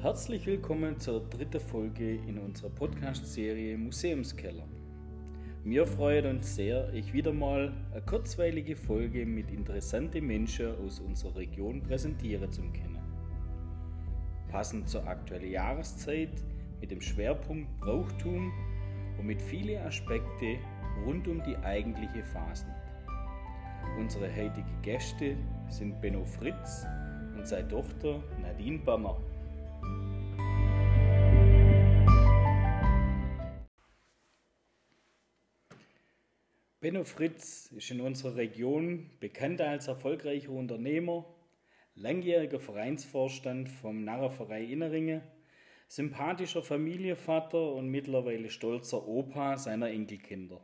Herzlich willkommen zur dritten Folge in unserer Podcast-Serie Museumskeller. Mir freut uns sehr, euch wieder mal eine kurzweilige Folge mit interessanten Menschen aus unserer Region präsentieren zu können. Passend zur aktuellen Jahreszeit mit dem Schwerpunkt Brauchtum und mit vielen Aspekten rund um die eigentliche Fasnet. Unsere heutigen Gäste sind Benno Fritz und seine Tochter Nadine Berner. Benno Fritz ist in unserer Region bekannt als erfolgreicher Unternehmer, langjähriger Vereinsvorstand vom Narrenverein Inneringen, sympathischer Familienvater und mittlerweile stolzer Opa seiner Enkelkinder.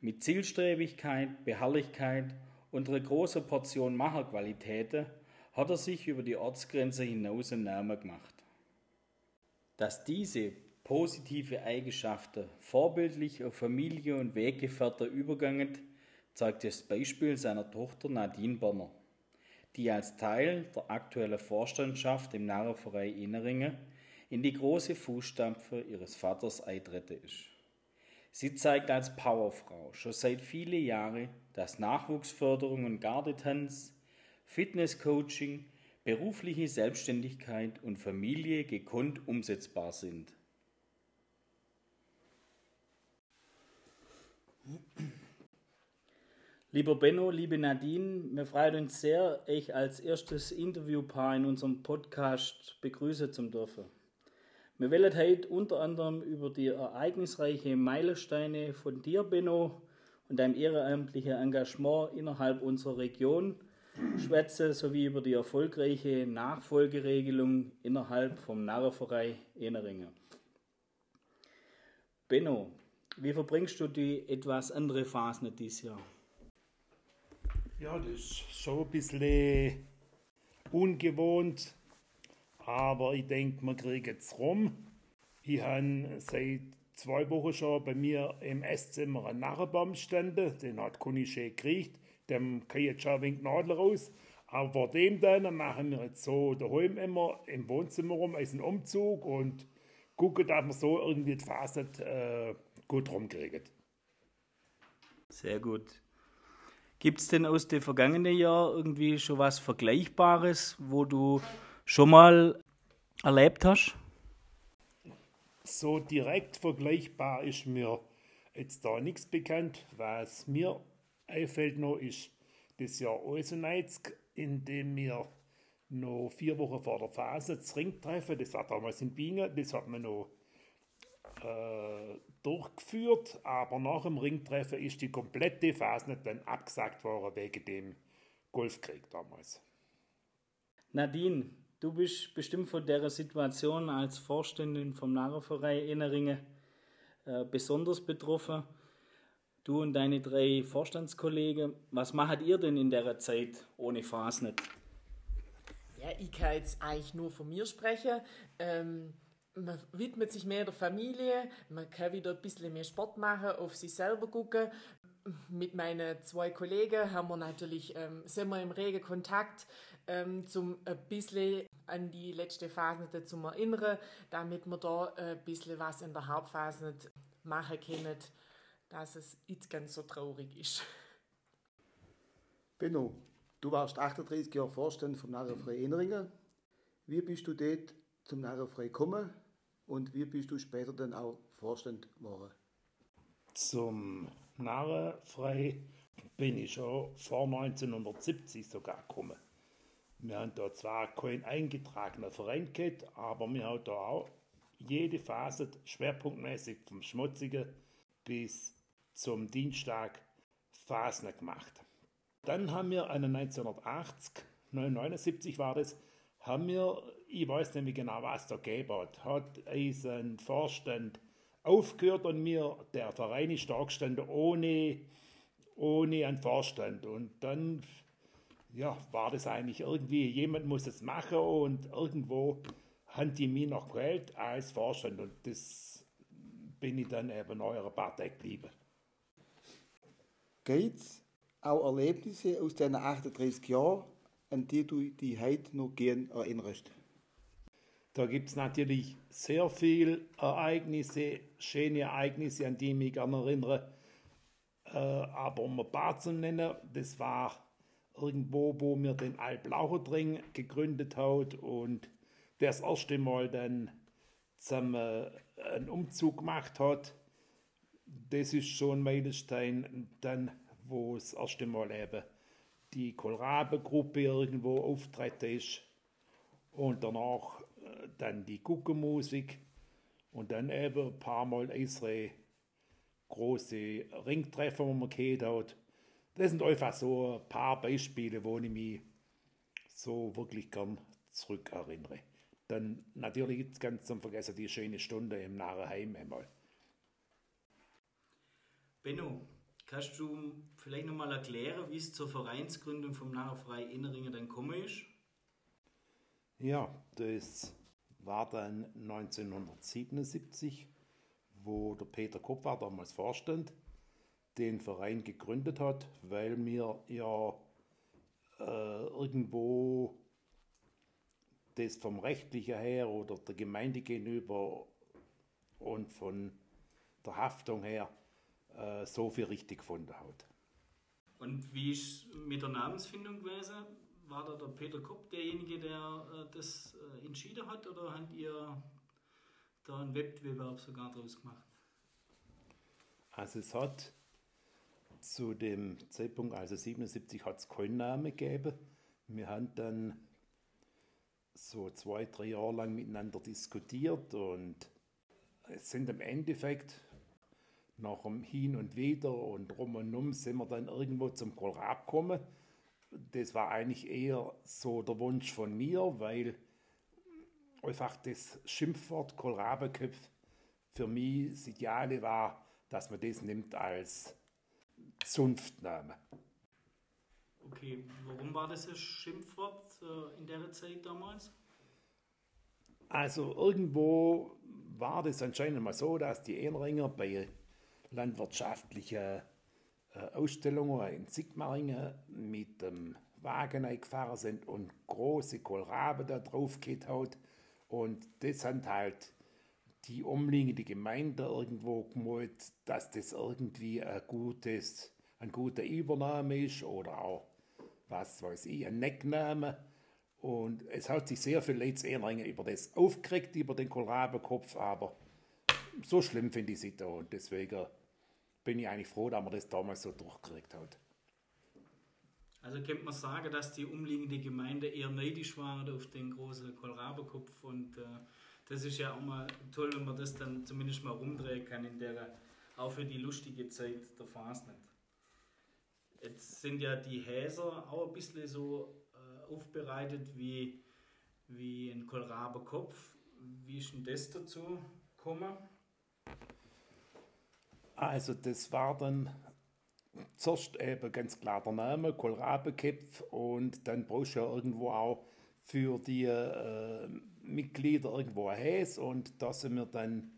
Mit Zielstrebigkeit, Beharrlichkeit und einer großen Portion Macherqualitäten hat er sich über die Ortsgrenze hinaus einen Namen gemacht. Dass diese positive Eigenschaften vorbildlich auf Familie und Weggefährte übergangen, zeigt das Beispiel seiner Tochter Nadine Berner, die als Teil der aktuellen Vorstandschaft im Narrenverein Inneringen in die große Fußstapfen ihres Vaters eintreten ist. Sie zeigt als Powerfrau schon seit vielen Jahren, dass Nachwuchsförderung und Gardetanz, Fitnesscoaching, berufliche Selbstständigkeit und Familie gekonnt umsetzbar sind. Lieber Benno, liebe Nadine, wir freuen uns sehr, euch als erstes Interviewpaar in unserem Podcast begrüßen zu dürfen. Wir wollen heute unter anderem über die ereignisreiche Meilensteine von dir, Benno, und deinem ehrenamtlichen Engagement innerhalb unserer Region schwätzen, sowie über die erfolgreiche Nachfolgeregelung innerhalb vom Narrenverein Eneringen. Benno, wie verbringst du die etwas andere Phase dieses Jahr? Ja, das ist schon ein bisschen ungewohnt, aber ich denke, wir kriegen es rum. Ich habe seit zwei Wochen schon bei mir im Esszimmer einen Narrenbaum standen, den hat Conny schön gekriegt, dem kann ich jetzt schon ein wenig Nadel raus. Aber vor dem dann machen wir jetzt so daheim immer im Wohnzimmer rum, als einen Umzug und gucken, dass wir so irgendwie die Phase äh, gut rumkriegen. Sehr gut. Gibt es denn aus dem vergangenen Jahr irgendwie schon was Vergleichbares, wo du schon mal erlebt hast? So direkt vergleichbar ist mir jetzt da nichts bekannt. Was mir einfällt noch ist das Jahr Eiseneitzg, in dem wir noch vier Wochen vor der Phase das Ringtreffen, das war damals in Bingen, das hat man noch äh, durchgeführt, aber nach dem Ringtreffen ist die komplette Phase nicht dann abgesagt worden wegen dem Golfkrieg damals. Nadine, du bist bestimmt von der Situation als Vorständin vom Narrenverein Inneringen äh, besonders betroffen. Du und deine drei Vorstandskollegen, was macht ihr denn in der Zeit ohne Fasnet? Ja, ich kann jetzt eigentlich nur von mir sprechen. Ähm, man widmet sich mehr der Familie, man kann wieder ein bisschen mehr Sport machen, auf sich selber gucken. Mit meinen zwei Kollegen haben wir natürlich, ähm, sind wir im regen Kontakt, ähm, zum ein bisschen an die letzte Phase zu erinnern, damit wir da ein bisschen was in der Hauptphase machen können, dass es nicht ganz so traurig ist. Benno, du warst 38 Jahre Vorstand vom Narrenfrei Inneringen. Wie bist du dort zum Narrenfrei gekommen und wie bist du später dann auch Vorstand geworden? Zum Narrenfrei bin ich schon vor 1970 sogar gekommen. Wir haben da zwar keinen eingetragenen Verein gehabt, aber wir haben da auch jede Phase schwerpunktmäßig vom Schmutzigen bis zum Dienstag Phasen gemacht. Dann haben wir einen 1980, 1979 war das, haben wir ich weiß nämlich genau, was der gegeben hat. Hat ein Vorstand aufgehört und mir, der Verein ist da gestanden, ohne, ohne einen Vorstand. Und dann ja, war das eigentlich irgendwie, jemand muss es machen und irgendwo haben die mich noch gewählt als Vorstand und das bin ich dann eben eurer Partei geblieben. Gibt es auch Erlebnisse aus diesen 38 Jahren, an die du dich heute noch gern erinnerst? Da gibt es natürlich sehr viele Ereignisse, schöne Ereignisse, an die ich mich gerne erinnere. Äh, aber um ein paar zu nennen, das war irgendwo, wo mir den Alblaucherdring gegründet hat und das erste Mal dann zum, äh, einen Umzug gemacht hat. Das ist schon ein Meilenstein, dann, wo das erste Mal eben die Kohlrabe-Gruppe irgendwo auftreten ist und danach äh, dann die Guckenmusik und dann eben ein paar Mal unsere große Ringtreffer, die man gehört hat. Das sind einfach so ein paar Beispiele, wo ich mich so wirklich gern zurückerinnere. Dann natürlich gibt ganz zum Vergessen die schöne Stunde im Narrenheim einmal. Benno, kannst du vielleicht nochmal erklären, wie es zur Vereinsgründung vom Narrenfrei Inneringen dann gekommen ist? Ja, das war dann 1977, wo der Peter Kopp damals Vorstand, den Verein gegründet hat, weil wir ja äh, irgendwo das vom rechtlichen her oder der Gemeinde gegenüber und von der Haftung her äh, so viel richtig gefunden hat. Und wie ist mit der Namensfindung gewesen? War da der Peter Kopp derjenige, der äh, das äh, entschieden hat oder habt ihr da einen Wettbewerb sogar draus gemacht? Also es hat zu dem Zeitpunkt, also 77, hat es keinen Namen gegeben. Wir haben dann so zwei, drei Jahre lang miteinander diskutiert und es sind im Endeffekt nach dem Hin und Wieder und rum und um sind wir dann irgendwo zum Kohlrab gekommen. Das war eigentlich eher so der Wunsch von mir, weil einfach das Schimpfwort Kohlrabeköpf für mich das Ideale war, dass man das nimmt als Zunftname. Okay, warum war das ein Schimpfwort äh, in der Zeit damals? Also irgendwo war das anscheinend mal so, dass die Ehrenringer bei landwirtschaftlichen äh, Ausstellungen in Sigmaringen mit dem Wagen eingefahren sind und große Kohlraben da drauf hat. Und das sind halt die umliegende Gemeinde irgendwo gemalt, dass das irgendwie ein gutes, ein guter Übernahme ist oder auch was weiß ich, ein Neckname. Und es hat sich sehr viel Leute über das aufgeregt, über den Kohlrabenkopf, aber so schlimm finde ich es da und deswegen bin ich eigentlich froh, dass man das damals so durchgekriegt hat. Also könnte man sagen, dass die umliegende Gemeinde eher neidisch war auf den großen Kohlrabenkopf und äh, das ist ja auch mal toll, wenn man das dann zumindest mal rumdrehen kann in der auch für die lustige Zeit der Fasnet. Jetzt sind ja die Häser auch ein bisschen so äh, aufbereitet wie, wie ein Kohlrabenkopf. Wie ist denn das dazu gekommen? Also das war dann zuerst eben ganz klar der Name, Kohlrabenkopf und dann brauchst du ja irgendwo auch für die äh, Mitglieder irgendwo ein Häs und da sind wir dann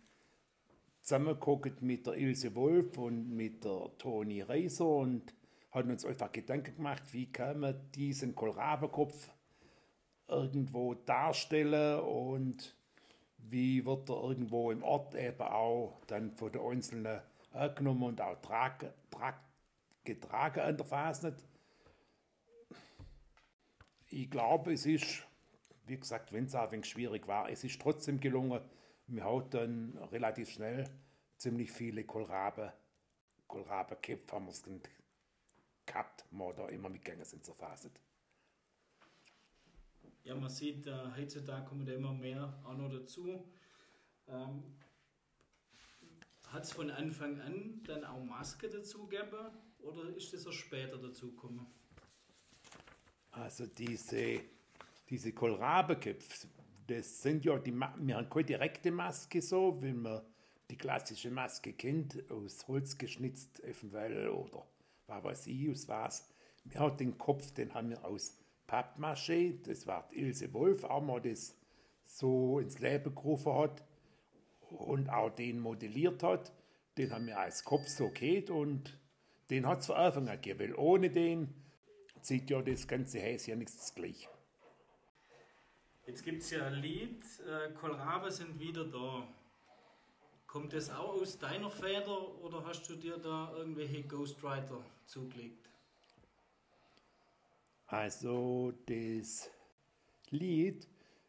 zusammengeguckt mit der Ilse Wolf und mit der Toni Reiser und haben uns einfach Gedanken gemacht, wie kann man diesen Kohlrabenkopf irgendwo darstellen und wie wird er irgendwo im Ort eben auch dann von den Einzelnen angenommen und auch trage, trage, getragen an der Fasnet. Ich glaube, es ist, wie gesagt, wenn es auch ein wenig schwierig war, es ist trotzdem gelungen. Wir haben dann relativ schnell ziemlich viele Kohlraben, Kohlrabenköpfe haben wir gehabt, wo da immer mitgegangen sind zur Phase. Ja, man sieht, äh, heutzutage kommen da immer mehr auch noch dazu. Ähm, Hat es von Anfang an dann auch Maske dazu gegeben oder ist das erst später dazu gekommen? Also diese, diese Kohlrabenköpfe, das sind ja die, wir haben keine direkte Maske so, wie man die klassische Maske kennt, aus Holz geschnitzt eventuell oder was weiß ich, aus was. Wir haben den Kopf, den haben wir aus Pappmaché, das war Ilse Wolf, auch mal das so ins Leben gerufen hat und auch den modelliert hat. Den haben wir als Kopf so geht und den hat es von Anfang an gegeben, weil ohne den sieht ja das ganze Haus ja nichts gleich. Jetzt gibt es ja ein Lied, äh, Kohlrabe sind wieder da. Kommt das auch aus deiner Feder oder hast du dir da irgendwelche Ghostwriter zugelegt? Also das Lied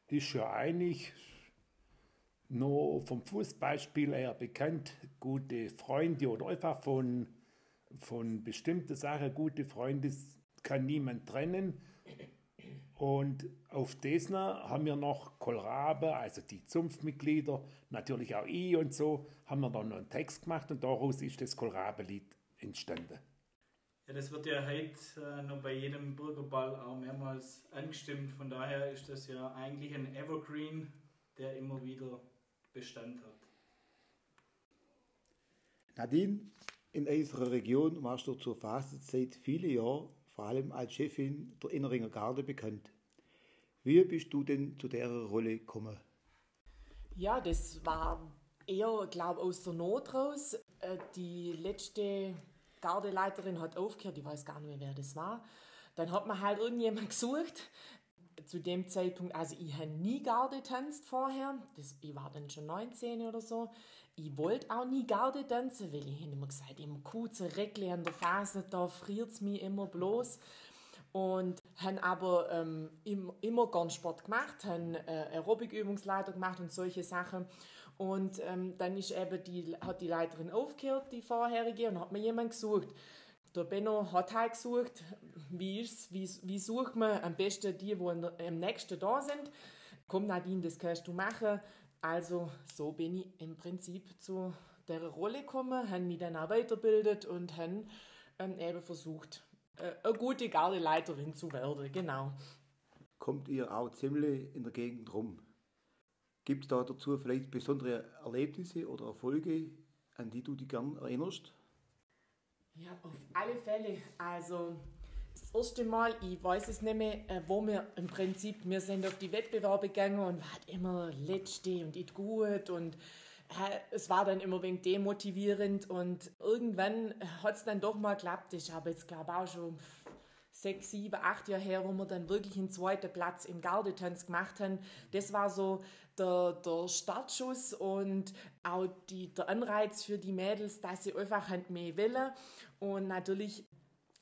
ist ja eigentlich nur vom Fußballspiel her bekannt. Gute Freunde oder einfach von, von bestimmten Sachen, gute Freunde kann niemand trennen. Und auf Desna haben wir noch Kohlrabe, also die Zunftmitglieder, natürlich auch ich und so, haben wir dann noch einen Text gemacht und daraus ist das Kohlrabe-Lied entstanden. Ja, das wird ja heute äh, noch bei jedem Bürgerball auch mehrmals angestimmt. Von daher ist das ja eigentlich ein Evergreen, der immer wieder Bestand hat. Nadine, in unserer Region warst du zur Fastenzeit viele Jahre vor allem als Chefin der Inneringer Garde bekannt. Wie bist du denn zu der Rolle gekommen? Ja, das war eher, glaube ich, aus der Not raus. Äh, die letzte Gardeleiterin hat aufgehört, ich weiß gar nicht mehr, wer das war. Dann hat man halt irgendjemand gesucht. Zu dem Zeitpunkt, also ich habe nie Garde tanzt vorher. Das, ich war dann schon 19 oder so. Ich wollte auch nie Garde tanzen, weil ich immer gesagt immer kurze Reckle an der Phase, da friert es mich immer bloß. Und haben aber ähm, immer gern Sport gemacht, haben äh, Aerobikübungsleiter gemacht und solche Sachen. Und ähm, dann ist eben die, hat die Leiterin aufgehört, die vorherige, und hat mir jemand gesucht. Der Benno hat halt gesucht, wie, ist, wie, wie sucht man am besten die, die am nächsten da sind. Komm Nadine, das kannst du machen. Also so bin ich im Prinzip zu der Rolle gekommen, habe mich dann auch weiterbildet und habe ähm, eben versucht, äh, eine gute Gardeleiterin zu werden, genau. Kommt ihr auch ziemlich in der Gegend rum? Gibt es da dazu vielleicht besondere Erlebnisse oder Erfolge, an die du dich gern erinnerst? Ja, auf alle Fälle. Also das erste Mal, ich weiß es nicht mehr, äh, wo wir im Prinzip, wir sind auf die Wettbewerbe gegangen und war halt immer letzte und nicht gut und es war dann immer wegen demotivierend und irgendwann hat es dann doch mal geklappt. Ich habe jetzt glaube auch schon sechs, sieben, acht Jahre her, wo wir dann wirklich einen zweiten Platz im Gardetanz gemacht haben. Das war so der, der Startschuss und auch die, der Anreiz für die Mädels, dass sie einfach mehr wollen. Und natürlich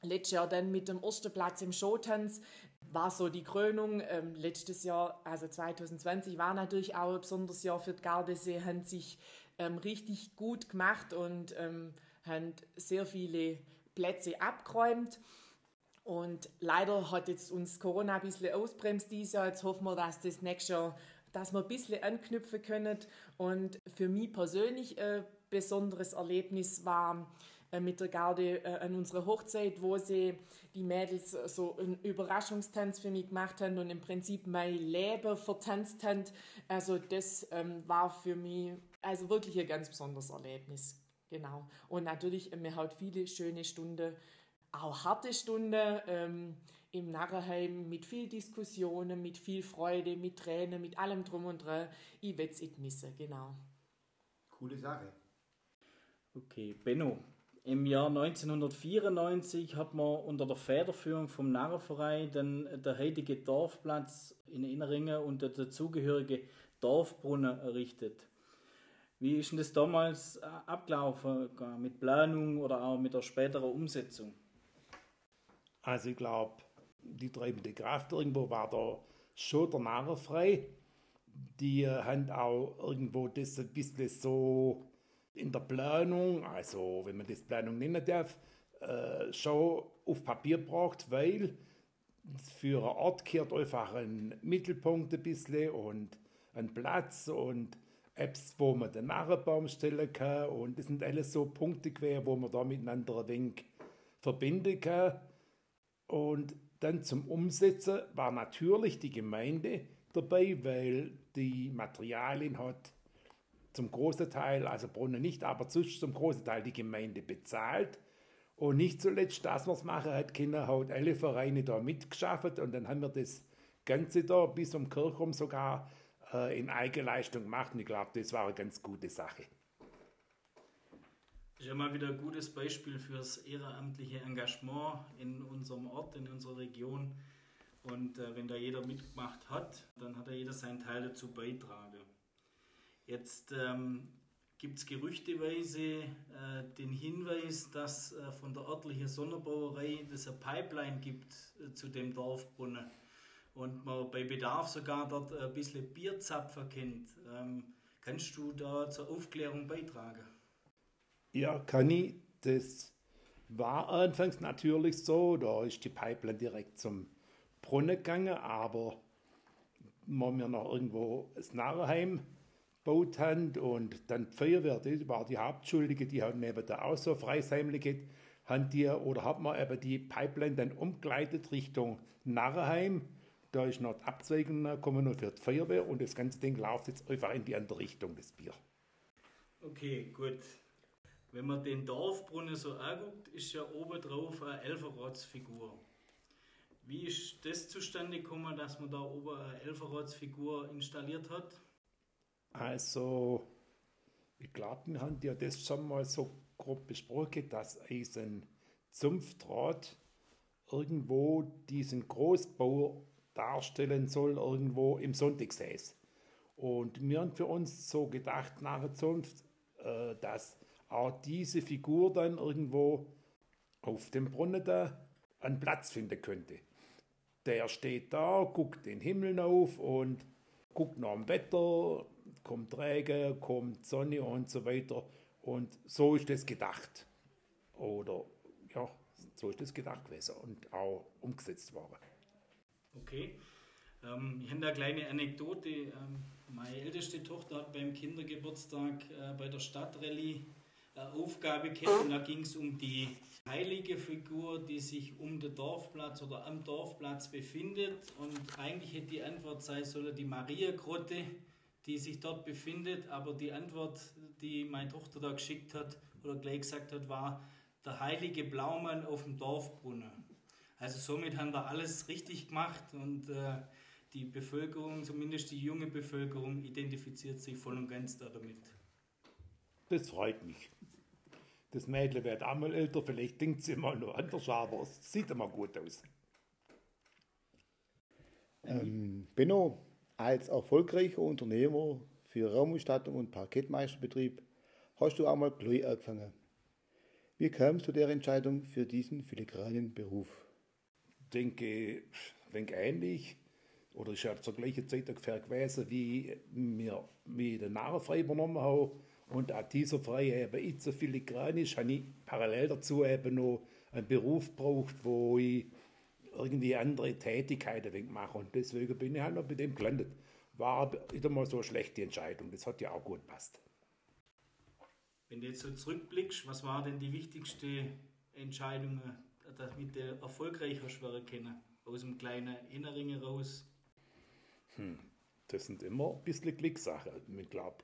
letztes Jahr dann mit dem ersten Platz im Showtanz war so die Krönung. Ähm, letztes Jahr, also 2020, war natürlich auch ein besonderes Jahr für die Gardesee, haben sich ähm, richtig gut gemacht und ähm, haben sehr viele Plätze abgeräumt. Und leider hat jetzt uns Corona ein bisschen ausbremst dieses Jahr. Jetzt hoffen wir, dass das nächste Jahr, dass wir ein bisschen anknüpfen können. Und für mich persönlich ein besonderes Erlebnis war, äh, mit der Garde äh, an unserer Hochzeit, wo sie die Mädels so einen Überraschungstanz für mich gemacht haben und im Prinzip mein Leben vertanzt haben. Also das ähm, war für mich also wirklich ein ganz besonderes Erlebnis. Genau. Und natürlich, mir hat viele schöne Stunden, auch harte Stunden ähm, im Narrenheim mit viel Diskussionen, mit viel Freude, mit Tränen, mit allem drum und dran. Ich werde es nicht missen, genau. Coole Sache. Okay, Benno, im Jahr 1994 hat man unter der Federführung vom Narrenverein dann der heutige Dorfplatz in Inneringen und der dazugehörige Dorfbrunnen errichtet. Wie ist denn das damals äh, abgelaufen, mit Planung oder auch mit der späteren Umsetzung? Also ich glaube, die treibende Kraft irgendwo war da schon der Narrenfrei. Die haben auch irgendwo das ein bisschen so in der Planung, also wenn man das Planung nennen darf, äh, schon auf Papier braucht, weil für einen Ort kehrt einfach ein Mittelpunkt ein bisschen und ein Platz und Apps, wo man den Narrenbaum stellen kann und das sind alles so Punkte quer, wo man da miteinander ein wenig verbinden kann. Und dann zum Umsetzen war natürlich die Gemeinde dabei, weil die Materialien hat zum großen Teil, also Brunnen nicht, aber zum großen Teil die Gemeinde bezahlt. Und nicht zuletzt, dass wir es machen, hat Kinder halt alle Vereine da mitgeschafft und dann haben wir das Ganze da bis um Kirchraum sogar äh, in Eigenleistung gemacht und ich glaube, das war eine ganz gute Sache. Das ist ja mal wieder ein gutes Beispiel fürs ehrenamtliche Engagement in unserem Ort, in unserer Region. Und äh, wenn da jeder mitgemacht hat, dann hat da jeder seinen Teil dazu beitragen. Jetzt ähm, gibt es gerüchteweise äh, den Hinweis, dass äh, von der örtlichen Sonderbrauerei es eine Pipeline gibt äh, zu dem Dorfbrunnen und man bei Bedarf sogar dort ein bisschen Bierzapfer kennt. Ähm, kannst du da zur Aufklärung beitragen? Ja, kann ich. Das war anfangs natürlich so, da ist die Pipeline direkt zum Brunnen gegangen, aber wenn wir noch irgendwo das Narrenheim gebaut haben und dann die Feuerwehr, die war die Hauptschuldige, die haben eben da auch so Freisäumliche, haben die, oder hat man eben die Pipeline dann umgeleitet Richtung Narrenheim. Da ist noch die Abzweigung gekommen noch für die Feuerwehr und das ganze Ding läuft jetzt einfach in die andere Richtung, das Bier. Okay, gut. Wenn man den Dorfbrunnen so anguckt, ist ja oben drauf eine Elferratsfigur. Wie ist das zustande gekommen, dass man da oben eine Elferratsfigur installiert hat? Also, ich glaube, wir haben ja das schon mal so grob besprochen, dass ein Zunftdraht irgendwo diesen Großbau darstellen soll, irgendwo im Sonntagshaus. Und wir haben für uns so gedacht, nach der Zunft, äh, dass auch diese Figur dann irgendwo auf dem Brunnen da einen Platz finden könnte. Der steht da, guckt den Himmel auf und guckt nach dem Wetter, kommt Regen, kommt Sonne und so weiter. Und so ist das gedacht. Oder ja, so ist das gedacht gewesen und auch umgesetzt worden. Okay. Ähm, ich habe eine kleine Anekdote. Ähm, meine älteste Tochter hat beim Kindergeburtstag äh, bei der Stadtrallye Aufgabe gehabt und da ging es um die heilige Figur, die sich um den Dorfplatz oder am Dorfplatz befindet. Und eigentlich hätte die Antwort sein sollen die Maria-Grotte die sich dort befindet. Aber die Antwort, die meine Tochter da geschickt hat oder gleich gesagt hat, war der heilige Blaumann auf dem Dorfbrunnen. Also somit haben wir alles richtig gemacht und äh, die Bevölkerung, zumindest die junge Bevölkerung, identifiziert sich voll und ganz damit. Das freut mich. Das Mädchen wird einmal älter, vielleicht denkt sie immer noch anders, aber es sieht immer gut aus. Ähm, Benno, als erfolgreicher Unternehmer für Raumausstattung und Parkettmeisterbetrieb hast du einmal gleich angefangen. Wie kamst du der Entscheidung für diesen filigranen Beruf? Ich denke, wenn ähnlich, oder ist ja zur gleichen Zeit ungefähr gewesen, wie wir wie den Narrenfrei übernommen haben. Und auch dieser Frei eben nicht so filigran ist, habe ich parallel dazu eben noch einen Beruf gebraucht, wo ich irgendwie andere Tätigkeiten machen. Und deswegen bin ich halt noch mit dem gelandet. War aber wieder mal so eine schlechte Entscheidung. Das hat ja auch gut gepasst. Wenn du jetzt so zurückblickst, was war denn die wichtigste Entscheidung, damit du erfolgreicher schwere kennen? Aus dem kleinen Inneringen raus? Hm, das sind immer ein bisschen Glückssachen. Ich glaube,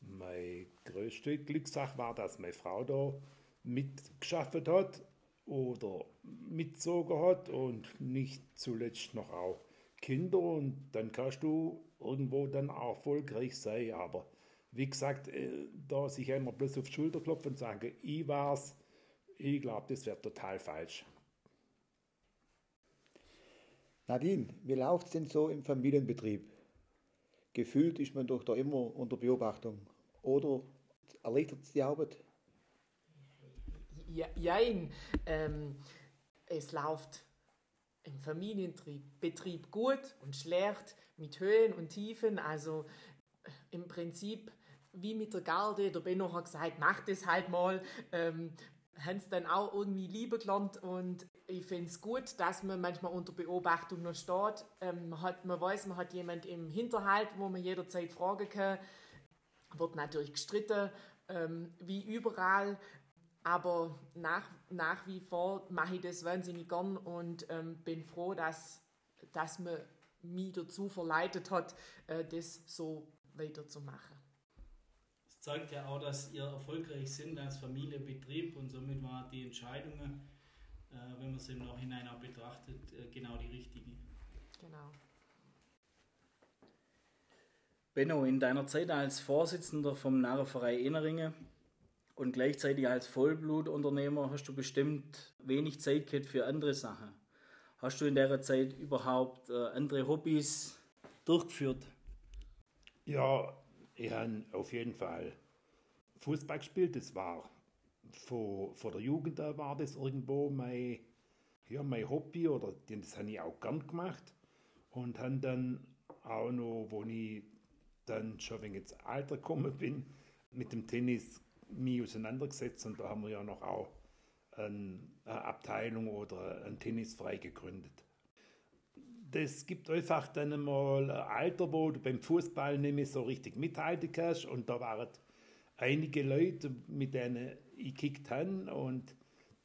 meine größte Glückssache war, dass meine Frau da mitgeschafft hat oder mitzogen hat und nicht zuletzt noch auch Kinder und dann kannst du irgendwo dann auch erfolgreich sein. Aber wie gesagt, äh, da sich einmal bloß auf die Schulter klopfen und sagen, ich war's, ich glaube, das wäre total falsch. Nadine, wie läuft es denn so im Familienbetrieb? Gefühlt ist man doch da immer unter Beobachtung. Oder erleichtert es die Arbeit? Ja, jein. Ähm, es läuft im Familienbetrieb gut und schlecht, mit Höhen und Tiefen. Also äh, im Prinzip wie mit der Garde. Der Benno hat gesagt, mach das halt mal. Ähm, haben es dann auch irgendwie lieber gelernt und ich finde es gut, dass man manchmal unter Beobachtung noch steht. Ähm, man, hat, man weiß, man hat jemand im Hinterhalt, wo man jederzeit fragen kann. Wird natürlich gestritten, ähm, wie überall. Aber nach, nach wie vor mache ich das wahnsinnig gern und ähm, bin froh, dass, dass man mich dazu verleitet hat, äh, das so weiterzumachen. Es zeigt ja auch, dass ihr erfolgreich sind als Familienbetrieb und somit war die Entscheidung, wenn man sie im Nachhinein auch betrachtet, äh, genau die richtige. Genau. Benno, in deiner Zeit als Vorsitzender vom Narrenverein Inneringen und gleichzeitig als Vollblutunternehmer hast du bestimmt wenig Zeit gehabt für andere Sachen. Hast du in der Zeit überhaupt äh, andere Hobbys durchgeführt? Ja, ich habe auf jeden Fall Fußball gespielt. Das war von, von der Jugend an war das irgendwo mein, ja, mein Hobby oder das habe ich auch gern gemacht. Und habe dann auch noch, wo ich dann schon wegen ins Alter gekommen bin, mit dem Tennis mich auseinandergesetzt und da haben wir ja noch auch eine Abteilung oder ein Tennisfrei gegründet. Das gibt einfach dann einmal ein Alter, wo du beim Fußball nicht mehr so richtig mithalten kannst und da waren einige Leute, mit denen ich gekickt habe und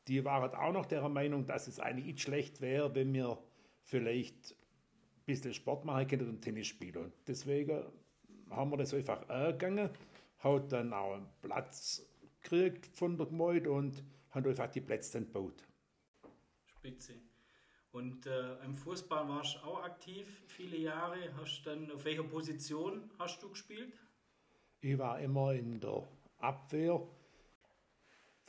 die waren auch noch der Meinung, dass es eigentlich nicht schlecht wäre, wenn wir vielleicht ein bisschen Sport machen könnten und Tennis spielen. Und deswegen haben wir das einfach angegangen, hat dann auch einen Platz gekriegt von der Gemeinde und haben einfach die Plätze dann gebaut. Spitze. Und äh, im Fußball warst du auch aktiv, viele Jahre. Hast dann, auf welcher Position hast du gespielt? Ich war immer in der Abwehr,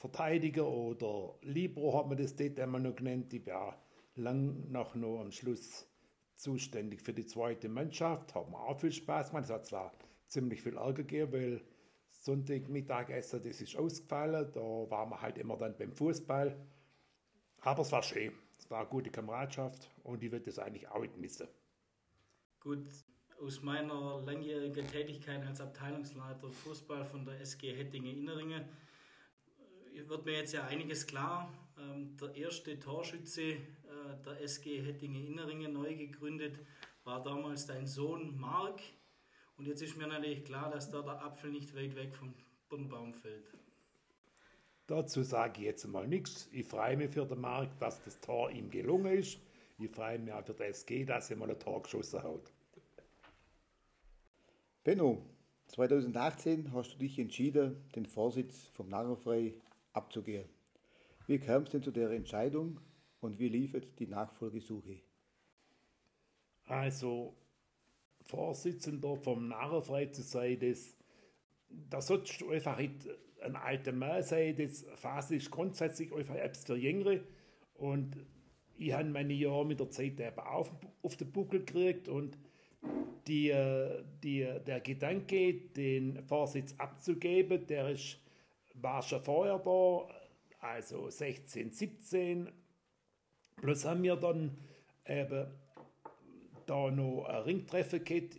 Verteidiger oder Libro hat man das dort immer noch genannt. Ich war lang nach noch am Schluss zuständig für die zweite Mannschaft. Hat mir auch viel Spaß gemacht. Es hat zwar ziemlich viel Ärger gegeben, weil Sonntag Mittagessen, das ist ausgefallen. Da waren wir halt immer dann beim Fußball. Aber es war schön. Es war eine gute Kameradschaft und ich würde das eigentlich auch nicht missen. Gut, aus meiner langjährigen Tätigkeit als Abteilungsleiter Fußball von der SG Hettinge Inneringe äh, wird mir jetzt ja einiges klar. Ähm, der erste Torschütze äh, der SG Hettinge Inneringe, neu gegründet, war damals dein Sohn Marc. Und jetzt ist mir natürlich klar, dass da der Apfel nicht weit weg vom Birnbaum fällt. Dazu sage ich jetzt mal nichts. Ich freue mich für den Marc, dass das Tor ihm gelungen ist. Ich freue mich auch für die SG, dass er mal ein Tor geschossen hat. Benno, 2018 hast du dich entschieden, den Vorsitz vom Narrenfrei abzugeben. Wie kam es denn zu der Entscheidung und wie liefert die Nachfolgesuche? Also, Vorsitzender vom Narrenfrei zu sein, das, da sollst du einfach nicht ein alter Mann sein, das Phase ist grundsätzlich einfach etwas für Jüngere und ich habe meine Jahre mit der Zeit eben auf, auf den Buckel gekriegt und die, die, der Gedanke, den Vorsitz abzugeben, der ist, war schon vorher da, also 16, 17. Plus haben wir dann eben da noch ein Ringtreffen gehabt.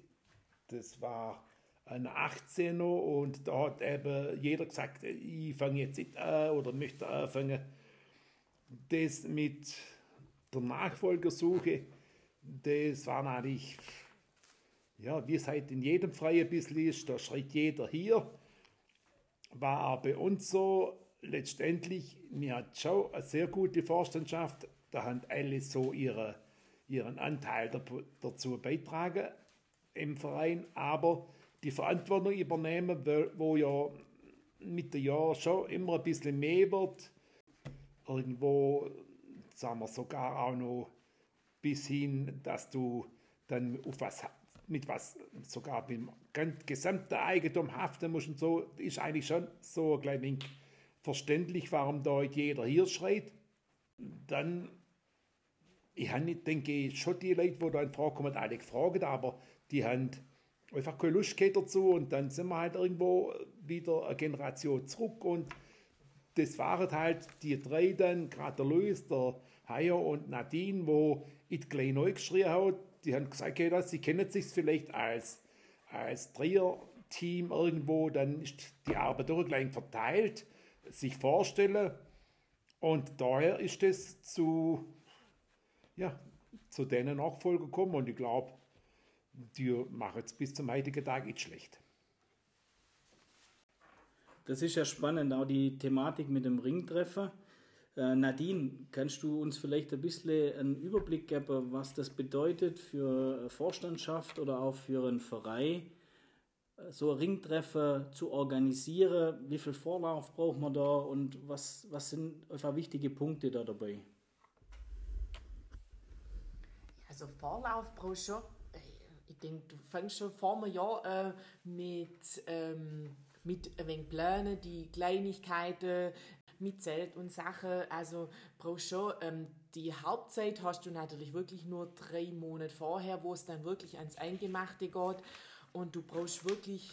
Das war ein 18er und da hat eben jeder gesagt, ich fange jetzt nicht an oder möchte anfangen. Das mit der Nachfolgersuche, das war natürlich ja, wie es halt in jedem Freien ein bisschen ist, da schreit jeder hier. War auch bei uns so, letztendlich, mir hat schon eine sehr gute Vorstandschaft, da haben alle so ihre, ihren Anteil dazu beitragen im Verein, aber die Verantwortung übernehmen, wo ja mit den Jahren schon immer ein bisschen mehr wird, irgendwo, sagen wir sogar auch noch bis hin, dass du dann auf was mit was sogar mit dem gesamten Eigentum haften muss und so, ist eigentlich schon so ein wenig verständlich, warum da jeder hier schreit. Dann, ich habe denke ich, schon die Leute, die da in Frage kommen, alle gefragt, aber die haben einfach keine Lust dazu und dann sind wir halt irgendwo wieder eine Generation zurück und das waren halt die drei dann, gerade der Luis, der Haier und Nadine, wo ich gleich neu geschrien hat, die haben gesagt, okay, sie kennen sich vielleicht als, als Dreier-Team irgendwo, dann ist die Arbeit auch gleich verteilt, sich vorstellen. Und daher ist es zu, ja, zu denen Nachfolger gekommen und ich glaube, die machen es bis zum heutigen Tag nicht schlecht. Das ist ja spannend, auch die Thematik mit dem Ringtreffer. Äh, Nadine, kannst du uns vielleicht ein bisschen einen Überblick geben, was das bedeutet für Vorstandschaft oder auch für einen Verein, so ein Ringtreffer zu organisieren? Wie viel Vorlauf braucht man da und was, was sind einfach wichtige Punkte da dabei? Also Vorlauf brauchst du schon. Ich denke, du fängst schon vor einem Jahr äh, mit, ähm, mit ein wenig Plänen, die Kleinigkeiten, mit Zelt und Sachen. Also brauchst schon ähm, die Hauptzeit hast du natürlich wirklich nur drei Monate vorher, wo es dann wirklich ans Eingemachte geht. Und du brauchst wirklich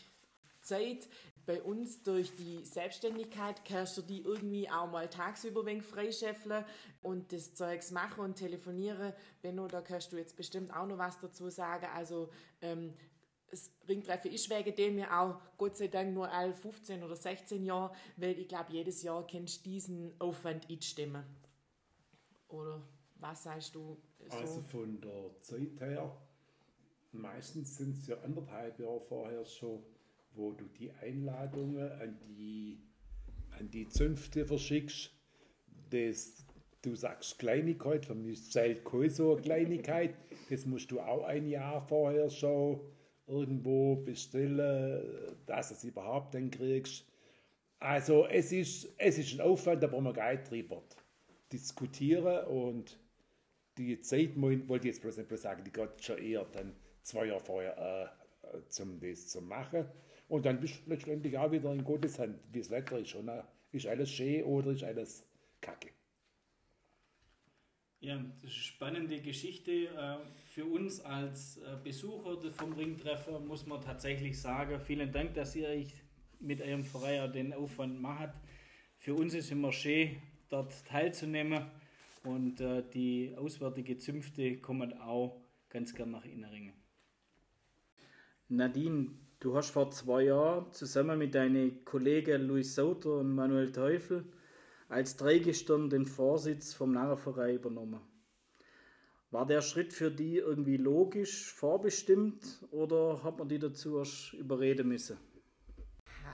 Zeit. Bei uns durch die Selbstständigkeit kannst du die irgendwie auch mal tagsüber wenig freischäffeln und das Zeugs machen und telefonieren. Benno, da kannst du jetzt bestimmt auch noch was dazu sagen. Also ähm, das Ringtreffen ist wegen dem ja auch Gott sei Dank nur 11, 15 oder 16 Jahre, weil ich glaube, jedes Jahr kannst du diesen Aufwand einstimmen. Oder was sagst du? So? Also von der Zeit her, meistens sind es ja anderthalb Jahre vorher schon, wo du die Einladungen an die, an die Zünfte verschickst. Das, du sagst Kleinigkeit, für mich zählt keine so eine Kleinigkeit. Das musst du auch ein Jahr vorher schon irgendwo bestellen, dass du es überhaupt dann kriegst. Also es ist, es ist ein Aufwand, aber man geht drüber diskutieren und die Zeit, wollte ich jetzt bloß nicht bloß sagen, die geht schon eher dann zwei Jahre vorher äh, zum das zu machen. Und dann bist du letztendlich auch wieder in Gottes Hand, wie das Wetter ist. Und, ist alles schön oder ist alles kacke? Ja, das ist eine spannende Geschichte. Äh, für uns als äh, Besucher vom Ringtreffer muss man tatsächlich sagen, vielen Dank, dass ihr euch mit eurem Verein den Aufwand macht. Für uns ist immer schön, dort teilzunehmen und äh, die auswärtige Zünfte kommen auch ganz gern nach Inneringen. Nadine, du hast vor zwei Jahren zusammen mit deinen Kollegen Luis Sauter und Manuel Teufel als Dreigestirn den Vorsitz vom Narrenverein übernommen. War der Schritt für die irgendwie logisch vorbestimmt oder hat man die dazu erst überreden müssen?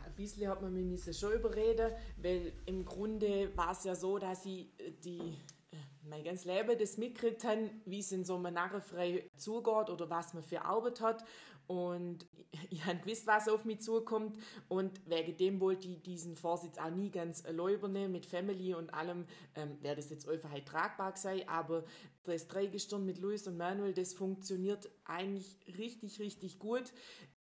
ein bisschen hat man mich schon überreden, weil im Grunde war es ja so, dass ich äh, die äh, mein ganzes Leben das mitgekriegt habe, wie es in so einem Narrenfrei zugeht oder was man für Arbeit hat. Und ich habe gewusst, was auf mich zukommt. Und wegen dem wollte ich diesen Vorsitz auch nie ganz allein übernehmen. Mit Family und allem ähm, wäre das jetzt einfach halt tragbar sein. Aber das Dreigestirn mit Luis und Manuel, das funktioniert eigentlich richtig, richtig gut.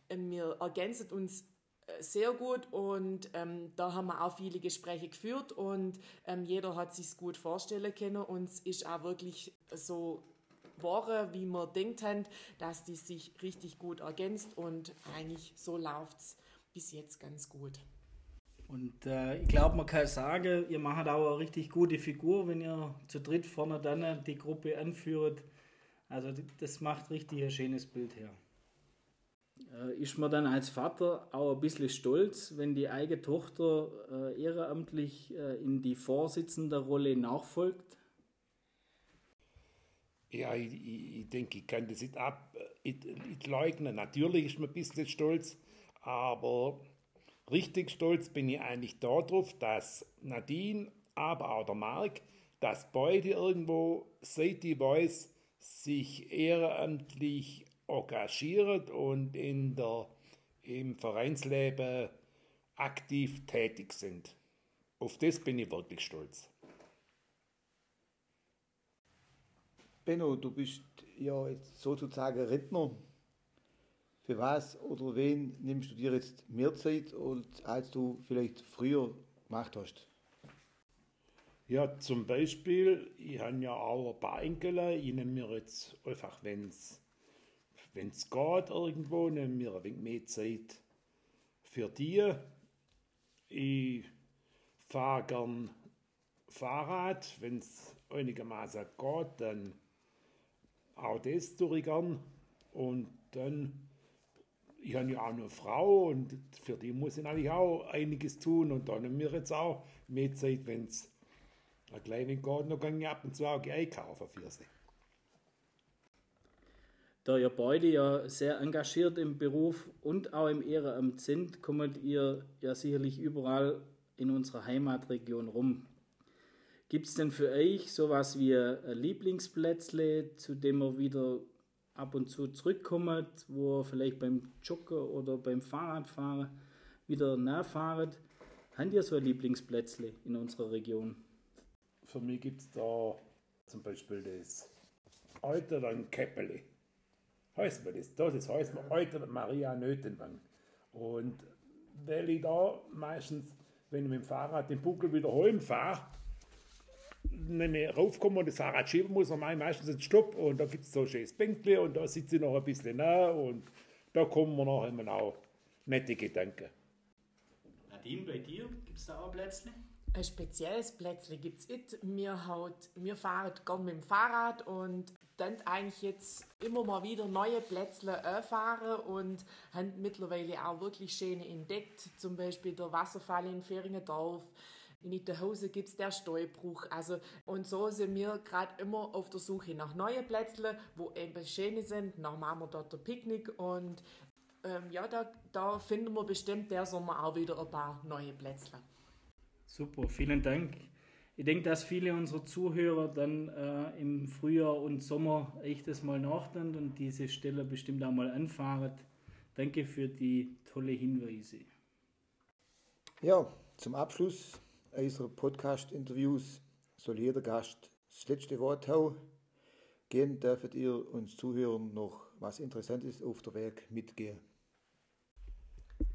Ähm, wir ergänzen uns äh, sehr gut und ähm, da haben wir auch viele Gespräche geführt und ähm, jeder hat sich gut vorstellen können und es ist auch wirklich so Woche, wie wir denkt haben, dass die sich richtig gut ergänzt und eigentlich so läuft es bis jetzt ganz gut. Und äh, ich glaube, man kann sagen, ihr macht auch eine richtig gute Figur, wenn ihr zu dritt vorne dann die Gruppe anführt. Also das macht richtig ein schönes Bild her. Äh, ist man dann als Vater auch ein bisschen stolz, wenn die eigene Tochter äh, ehrenamtlich äh, in die Vorsitzenderrolle nachfolgt? Ja, ich, ich, denke, ich kann das nicht ab, ich, ich leugnen. Natürlich ist man ein bisschen stolz, aber richtig stolz bin ich eigentlich darauf, dass Nadine, aber auch der Marc, dass beide irgendwo, seit ich weiß, sich ehrenamtlich engagieren und in der, im Vereinsleben aktiv tätig sind. Auf das bin ich wirklich stolz. Benno, du bist ja jetzt sozusagen Redner. Für was oder wen nimmst du dir jetzt mehr Zeit, als du vielleicht früher gemacht hast? Ja, zum Beispiel, ich habe ja auch ein paar Enkel, ich nehme mir jetzt einfach, wenn es geht irgendwo, nehme mir ein wenig mehr Zeit für die. Ich fahre gern Fahrrad, wenn es einigermaßen geht, dann auch das tue ich gern. Und dann, ich habe ja auch eine Frau und für die muss ich natürlich auch einiges tun. Und dann haben wir jetzt auch mehr Zeit, wenn es ein kleiner Garten noch gehe ab und zu auch einkaufen für sie. Da ihr beide ja sehr engagiert im Beruf und auch im Ehrenamt sind, kommt ihr ja sicherlich überall in unserer Heimatregion rum. Gibt es denn für euch sowas wie ein Lieblingsplätzle, zu dem ihr wieder ab und zu zurückkommt, wo ihr vielleicht beim Joggen oder beim Fahrradfahren wieder nachfahrt? Habt ihr so ein Lieblingsplätzle in unserer Region? Für mich gibt es da zum Beispiel das Alter dann Käppeli. Heißt man das? Das heißt man Alter Maria Nötenwang. Und weil ich da meistens, wenn ich mit dem Fahrrad den Buckel wieder heimfahre, nicht mehr raufkommen und das Fahrrad schieben muss, dann mache ich meistens einen Stopp und da gibt es so ein schönes Bänkle und da sitze ich noch ein bisschen nah und da kommen wir nachher immer auch nette Gedanken. Nadine, bei dir gibt es da auch Plätzchen? Ein spezielles Plätzchen gibt es nicht. Wir, halt, wir fahren gerne mit dem Fahrrad und dann eigentlich jetzt immer mal wieder neue Plätzchen fahren und haben mittlerweile auch wirklich schöne entdeckt. Zum Beispiel der Wasserfall in Feringendorf. In Itterhausen gibt es der Steuerbruch. Also, und so sind wir gerade immer auf der Suche nach neuen Plätzchen, wo eben schöne sind. Dann machen wir dort ein Picknick und ähm, ja, da, da finden wir bestimmt der Sommer auch wieder ein paar neue Plätzchen. Super, vielen Dank. Ich denke, dass viele unserer Zuhörer dann äh, im Frühjahr und Sommer echt das mal nachdenken und diese Stelle bestimmt auch mal anfahren. Danke für die tolle Hinweise. Ja, zum Abschluss unserer Podcast-Interviews soll jeder Gast das letzte Wort haben. Gehen dürft ihr uns Zuhörern noch was Interessantes auf der Weg mitgehen.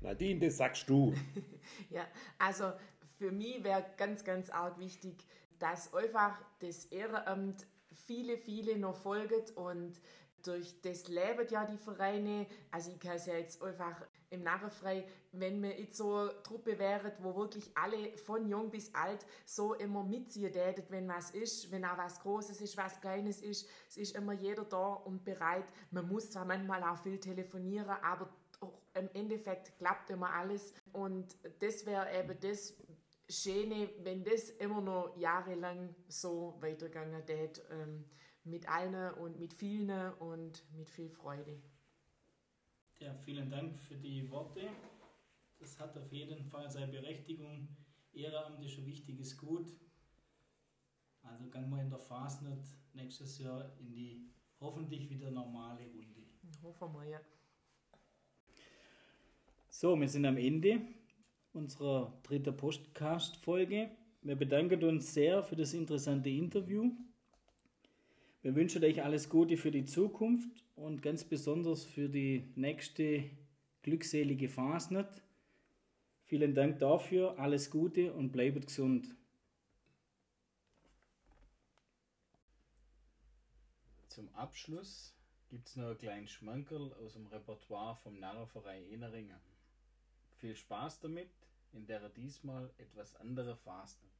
Nadine, das sagst du. ja, also für mich wäre ganz, ganz arg wichtig, dass einfach das Ehrenamt viele, viele noch folgt und durch das leben ja die Vereine. Also ich kann es ja jetzt einfach im Narrenfrei, wenn wir jetzt so eine Truppe wären, wo wirklich alle von jung bis alt so immer mitziehen täten, wenn was ist, wenn auch was Großes ist, was Kleines ist. Es ist immer jeder da und bereit. Man muss zwar manchmal auch viel telefonieren, aber im Endeffekt klappt immer alles. Und das wäre eben das, Schöne, wenn das immer noch jahrelang so weitergegangen wird, ähm, mit allen und mit vielen und mit viel Freude. Ja, vielen Dank für die Worte. Das hat auf jeden Fall seine Berechtigung. Ehrenamt ist ein wichtiges Gut. Also gehen wir in der Fasnet nächstes Jahr in die hoffentlich wieder normale Runde. Hoffen wir, ja. So, wir sind am Ende unserer dritten Podcast-Folge. Wir bedanken uns sehr für das interessante Interview. Wir wünschen euch alles Gute für die Zukunft und ganz besonders für die nächste glückselige Fasnet. Vielen Dank dafür, alles Gute und bleibt gesund. Zum Abschluss gibt es noch einen kleinen Schmankerl aus dem Repertoire vom Narrenverein Eneringen. Viel Spaß damit, in der er diesmal etwas andere Fastnet.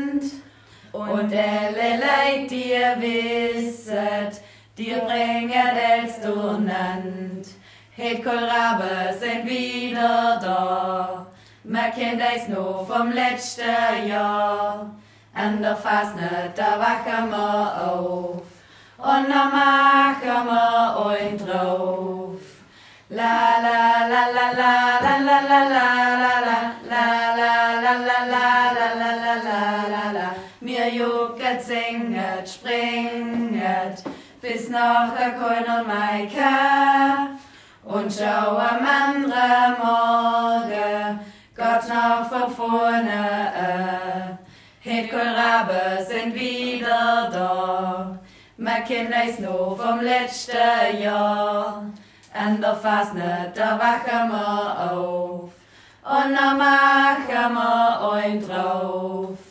Und alle Leute, die ihr wisset, die bringen els durcheinander. Het Kohlrabe sind wieder da. Man kennt es nur vom letzten Jahr. An der Fasnet, da wachen wir auf. Und dann machen wir ein drauf. La la la la la la la la la la la la la la la la la Mir jucket, singet, springet, bis noch ein keiner Maike. Und schau am anderen Morgen, Gott noch von vorne. Het Kohlrabe sind wieder da. Man kennt es nur vom letzten Jahr. An der Fasnet, da wachen wir auf. Und dann machen wir ein drauf.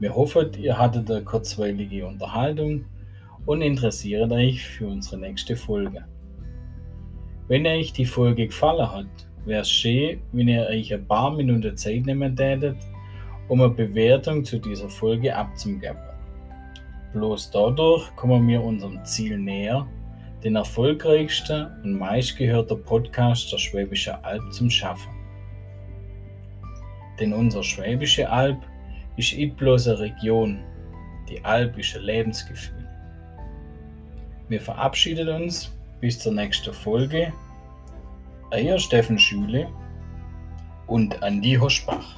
Wir hoffen, ihr hattet eine kurzweilige Unterhaltung und interessiert euch für unsere nächste Folge. Wenn euch die Folge gefallen hat, wäre es schön, wenn ihr euch ein paar Minuten Zeit nehmen tätet, um eine Bewertung zu dieser Folge abzugeben. Bloß dadurch kommen wir unserem Ziel näher, den erfolgreichsten und meistgehörten Podcast der Schwäbischen Alb zum Schaffen. Denn unser Schwäbische Alb ist nicht bloß eine Region, die ein Lebensgefühl. Wir verabschieden uns bis zur nächsten Folge. Euer Steffen Schüle und Andi Hoschbach.